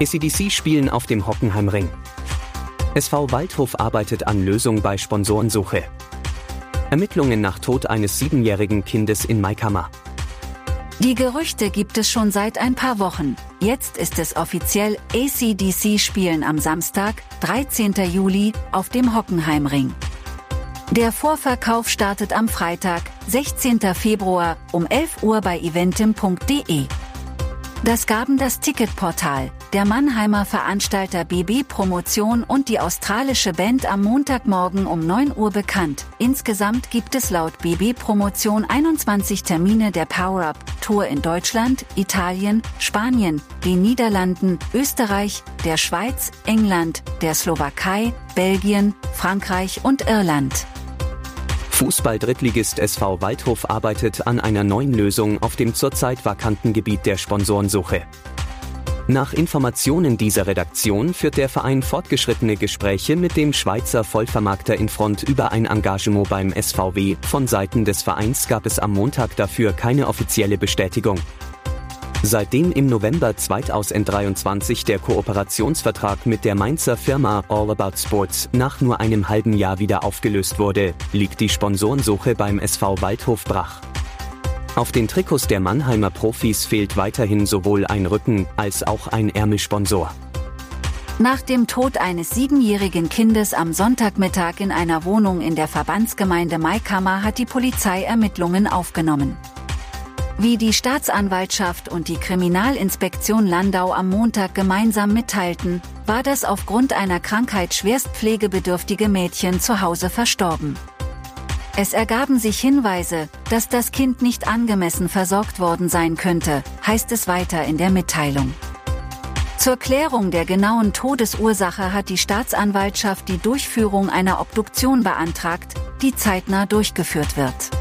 ACDC spielen auf dem Hockenheimring. SV Waldhof arbeitet an Lösung bei Sponsorensuche. Ermittlungen nach Tod eines siebenjährigen Kindes in Maikammer. Die Gerüchte gibt es schon seit ein paar Wochen. Jetzt ist es offiziell, ACDC spielen am Samstag, 13. Juli, auf dem Hockenheimring. Der Vorverkauf startet am Freitag, 16. Februar, um 11 Uhr bei eventim.de. Das gaben das Ticketportal, der Mannheimer Veranstalter BB Promotion und die australische Band am Montagmorgen um 9 Uhr bekannt. Insgesamt gibt es laut BB Promotion 21 Termine der Power-Up Tour in Deutschland, Italien, Spanien, den Niederlanden, Österreich, der Schweiz, England, der Slowakei, Belgien, Frankreich und Irland. Fußball-Drittligist SV Waldhof arbeitet an einer neuen Lösung auf dem zurzeit vakanten Gebiet der Sponsorensuche. Nach Informationen dieser Redaktion führt der Verein fortgeschrittene Gespräche mit dem Schweizer Vollvermarkter in Front über ein Engagement beim SVW. Von Seiten des Vereins gab es am Montag dafür keine offizielle Bestätigung. Seitdem im November 2023 der Kooperationsvertrag mit der Mainzer Firma All About Sports nach nur einem halben Jahr wieder aufgelöst wurde, liegt die Sponsorensuche beim SV Waldhof brach. Auf den Trikots der Mannheimer Profis fehlt weiterhin sowohl ein Rücken als auch ein Ärmelsponsor. Nach dem Tod eines siebenjährigen Kindes am Sonntagmittag in einer Wohnung in der Verbandsgemeinde Maikammer hat die Polizei Ermittlungen aufgenommen. Wie die Staatsanwaltschaft und die Kriminalinspektion Landau am Montag gemeinsam mitteilten, war das aufgrund einer Krankheit schwerst pflegebedürftige Mädchen zu Hause verstorben. Es ergaben sich Hinweise, dass das Kind nicht angemessen versorgt worden sein könnte, heißt es weiter in der Mitteilung. Zur Klärung der genauen Todesursache hat die Staatsanwaltschaft die Durchführung einer Obduktion beantragt, die zeitnah durchgeführt wird.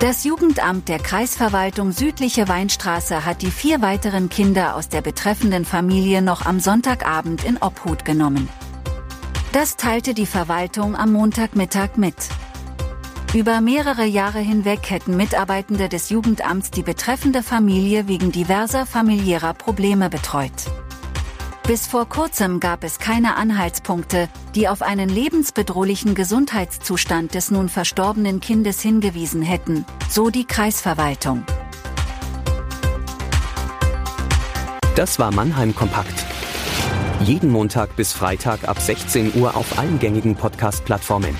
Das Jugendamt der Kreisverwaltung Südliche Weinstraße hat die vier weiteren Kinder aus der betreffenden Familie noch am Sonntagabend in Obhut genommen. Das teilte die Verwaltung am Montagmittag mit. Über mehrere Jahre hinweg hätten Mitarbeitende des Jugendamts die betreffende Familie wegen diverser familiärer Probleme betreut. Bis vor kurzem gab es keine Anhaltspunkte, die auf einen lebensbedrohlichen Gesundheitszustand des nun verstorbenen Kindes hingewiesen hätten, so die Kreisverwaltung. Das war Mannheim Kompakt. Jeden Montag bis Freitag ab 16 Uhr auf allen gängigen Podcast-Plattformen.